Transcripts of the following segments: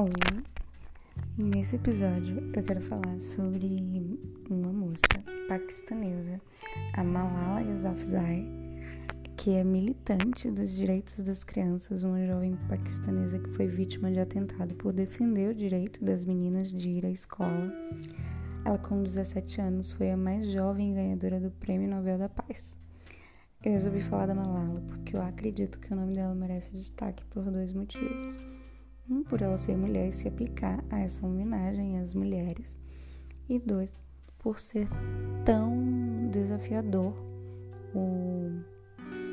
Oi, nesse episódio eu quero falar sobre uma moça paquistanesa, a Malala Yousafzai, que é militante dos direitos das crianças, uma jovem paquistanesa que foi vítima de atentado por defender o direito das meninas de ir à escola. Ela, com 17 anos, foi a mais jovem ganhadora do Prêmio Nobel da Paz. Eu resolvi falar da Malala porque eu acredito que o nome dela merece destaque por dois motivos. Um, por ela ser mulher e se aplicar a essa homenagem às mulheres. E dois, por ser tão desafiador o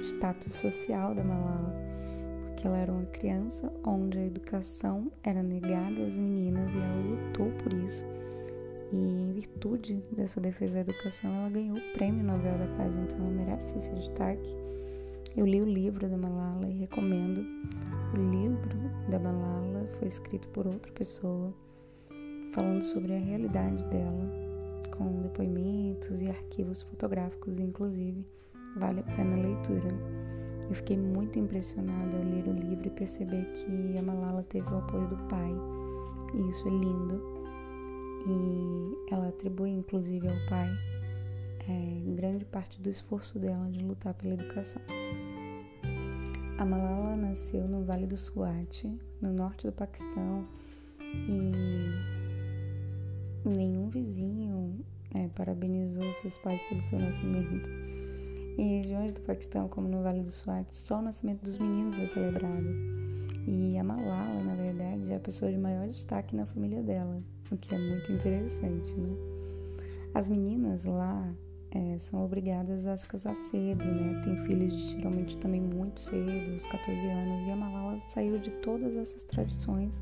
status social da Malala. Porque ela era uma criança onde a educação era negada às meninas e ela lutou por isso. E em virtude dessa defesa da educação, ela ganhou o Prêmio Nobel da Paz, então ela merece esse destaque. Eu li o livro da Malala e recomendo. O livro da Malala foi escrito por outra pessoa, falando sobre a realidade dela, com depoimentos e arquivos fotográficos, inclusive. Vale a pena a leitura. Eu fiquei muito impressionada ao ler o livro e perceber que a Malala teve o apoio do pai, e isso é lindo e ela atribui inclusive ao pai é, grande parte do esforço dela de lutar pela educação. A Malala nasceu no Vale do Swat, no norte do Paquistão, e nenhum vizinho é, parabenizou seus pais pelo seu nascimento. Em regiões do Paquistão, como no Vale do Swat, só o nascimento dos meninos é celebrado. E a Malala, na verdade, é a pessoa de maior destaque na família dela o que é muito interessante, né? As meninas lá é, são obrigadas a se casar cedo, né? Tem filhos geralmente também muito cedo, os 14 anos, e a Malala saiu de todas essas tradições,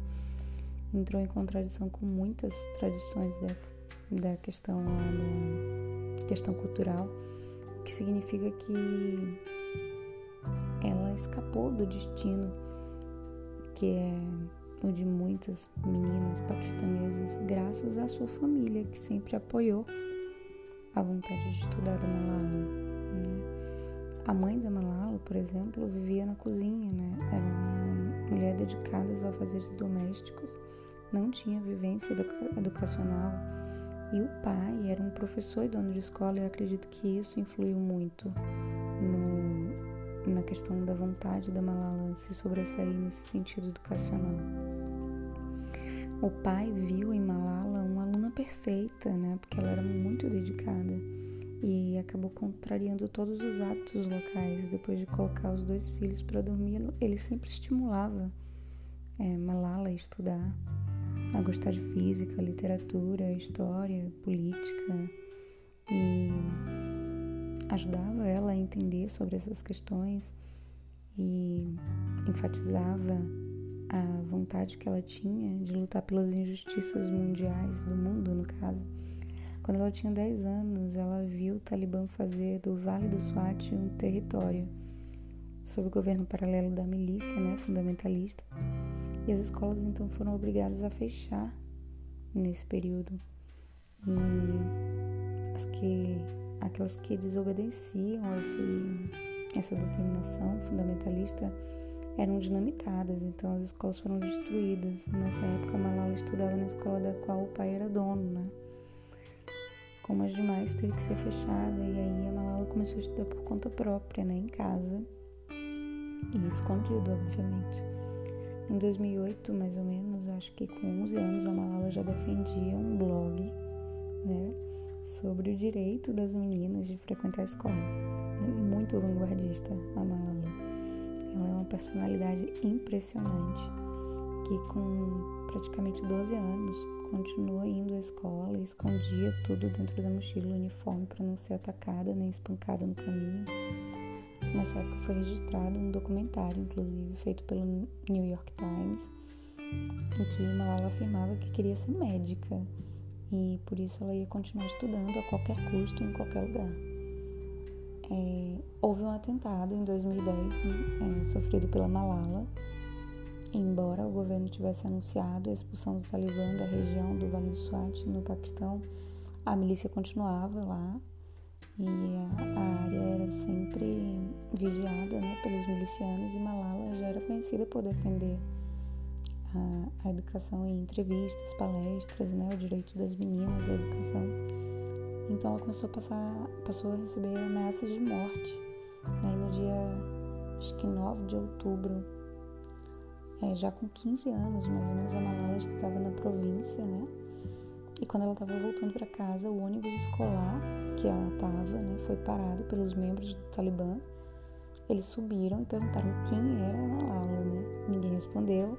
entrou em contradição com muitas tradições da, da questão lá, da questão cultural, o que significa que ela escapou do destino que é o de muitas meninas paquistanesas, graças à sua família que sempre apoiou a vontade de estudar da Malala. Né? A mãe da Malala, por exemplo, vivia na cozinha, né? Era uma mulher dedicada aos afazeres domésticos, não tinha vivência educa educacional. E o pai era um professor e dono de escola, e eu acredito que isso influiu muito no, na questão da vontade da Malala se sobressair nesse sentido educacional. O pai viu em Malala uma perfeita, né? Porque ela era muito dedicada e acabou contrariando todos os hábitos locais. Depois de colocar os dois filhos para dormir, ele sempre estimulava é, Malala a estudar, a gostar de física, literatura, história, política e ajudava ela a entender sobre essas questões e enfatizava a vontade que ela tinha de lutar pelas injustiças mundiais, do mundo no caso. Quando ela tinha 10 anos, ela viu o Talibã fazer do Vale do Swat um território sob o governo paralelo da milícia né, fundamentalista. E as escolas então foram obrigadas a fechar nesse período. E as que, aquelas que desobedeciam esse, essa determinação fundamentalista eram dinamitadas, então as escolas foram destruídas. Nessa época, Malala estudava na escola da qual o pai era dono, né? Como as demais, teve que ser fechada e aí a Malala começou a estudar por conta própria, né, em casa e escondido, obviamente. Em 2008, mais ou menos, acho que com 11 anos, a Malala já defendia um blog, né, sobre o direito das meninas de frequentar a escola. Muito vanguardista a Malala. Ela é uma personalidade impressionante que com praticamente 12 anos continua indo à escola escondia tudo dentro da mochila, uniforme para não ser atacada nem espancada no caminho. Nessa época foi registrado um documentário, inclusive, feito pelo New York Times, em que Malala afirmava que queria ser médica e por isso ela ia continuar estudando a qualquer custo em qualquer lugar. É, houve um atentado em 2010 é, sofrido pela Malala. Embora o governo tivesse anunciado a expulsão do Talibã da região do Vale do Swat no Paquistão, a milícia continuava lá e a, a área era sempre vigiada né, pelos milicianos e Malala já era conhecida por defender a, a educação em entrevistas, palestras, né, o direito das meninas à educação. Então ela começou a passar, passou a receber ameaças de morte. Né, e no dia, acho que 9 de outubro, é, já com 15 anos, mais ou menos, a Malala estava na província, né? E quando ela estava voltando para casa, o ônibus escolar que ela estava, né, foi parado pelos membros do Talibã. Eles subiram e perguntaram quem era a Malala, né? Ninguém respondeu,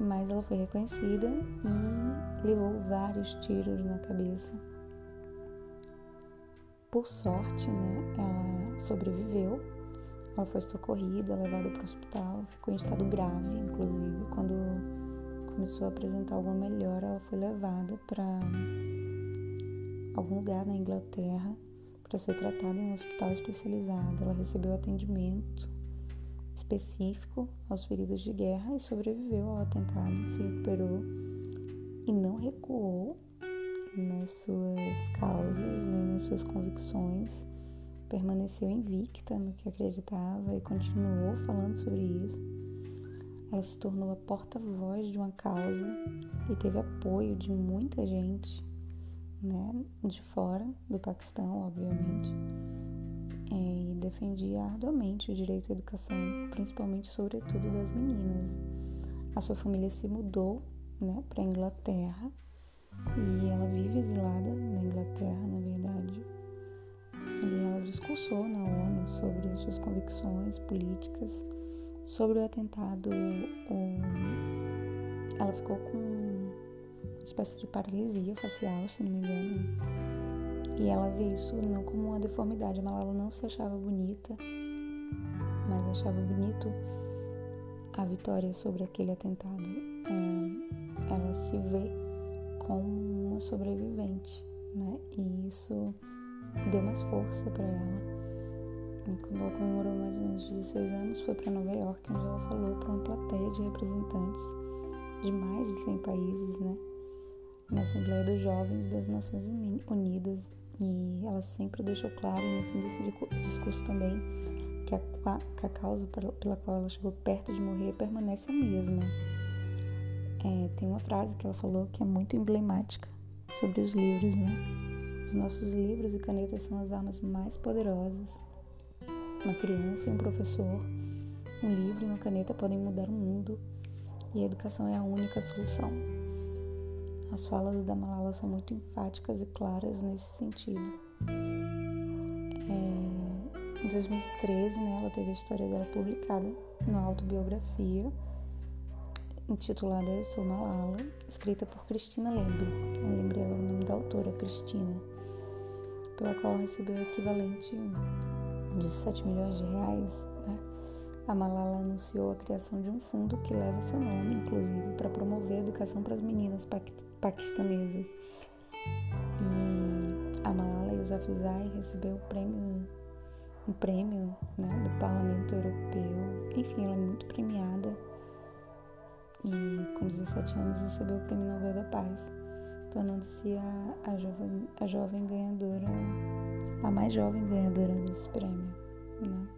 mas ela foi reconhecida e levou vários tiros na cabeça. Por sorte, né, ela sobreviveu. Ela foi socorrida, levada para o hospital, ficou em estado grave, inclusive, quando começou a apresentar alguma melhora, ela foi levada para algum lugar na Inglaterra para ser tratada em um hospital especializado. Ela recebeu atendimento específico aos feridos de guerra e sobreviveu ao atentado, se recuperou e não recuou nas suas causas nem nas suas convicções. Permaneceu invicta no que acreditava e continuou falando sobre isso. Ela se tornou a porta-voz de uma causa e teve apoio de muita gente né, de fora do Paquistão, obviamente, é, e defendia arduamente o direito à educação, principalmente, sobretudo, das meninas. A sua família se mudou né, para a Inglaterra e ela vive exilada na Inglaterra, na verdade. E ela discursou na ONU sobre as suas convicções políticas, sobre o atentado. Ela ficou com uma espécie de paralisia facial, se não me engano. E ela vê isso não como uma deformidade, mas ela não se achava bonita, mas achava bonito a vitória sobre aquele atentado. É, ela se vê como uma sobrevivente, né? E isso deu mais força para ela. E quando ela comemorou mais ou menos 16 anos, foi para Nova York, onde ela falou para uma plateia de representantes de mais de 100 países, né? na Assembleia dos Jovens das Nações Unidas e ela sempre deixou claro no fim desse discurso também que a, que a causa pela qual ela chegou perto de morrer permanece a mesma. É, tem uma frase que ela falou que é muito emblemática sobre os livros, né? Os nossos livros e canetas são as armas mais poderosas. Uma criança e um professor, um livro e uma caneta podem mudar o mundo e a educação é a única solução. As falas da Malala são muito enfáticas e claras nesse sentido. É, em 2013, né, ela teve a história dela publicada na autobiografia intitulada Eu Sou Malala, escrita por Cristina Lembre. Eu lembrei agora o nome da autora, Cristina, pela qual recebeu o equivalente de 7 milhões de reais. Né? A Malala anunciou a criação de um fundo que leva seu nome, inclusive, para promover a educação para as meninas paquistanesas. E a Malala Yousafzai recebeu o prêmio, um prêmio né, do Parlamento Europeu. Enfim, ela é muito premiada. E com 17 anos recebeu o Prêmio Nobel da Paz, tornando-se a, a, jovem, a jovem ganhadora, a mais jovem ganhadora desse prêmio. Né?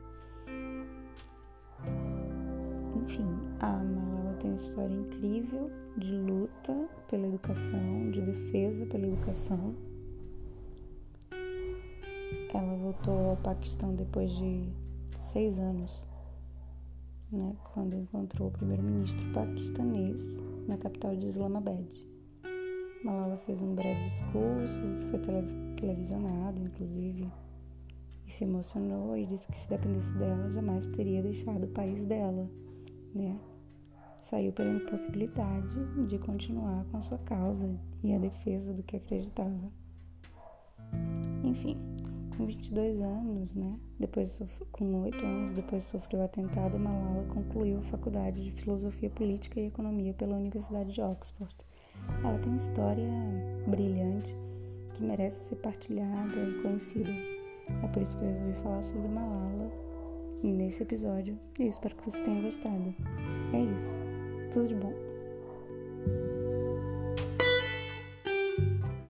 Enfim, a Malala tem uma história incrível de luta pela educação, de defesa pela educação. Ela voltou ao Paquistão depois de seis anos, né, quando encontrou o primeiro-ministro paquistanês na capital de Islamabad. Malala fez um breve discurso que foi tele televisionado, inclusive, e se emocionou e disse que se dependesse dela jamais teria deixado o país dela, né? Saiu pela impossibilidade de continuar com a sua causa e a defesa do que acreditava. Enfim, com 22 anos, né, depois com 8 anos depois de sofrer o atentado, Malala concluiu a faculdade de Filosofia Política e Economia pela Universidade de Oxford. Ela tem uma história brilhante que merece ser partilhada e conhecida. É por isso que eu resolvi falar sobre Malala nesse episódio e espero que você tenha gostado. É isso. Tudo de bom.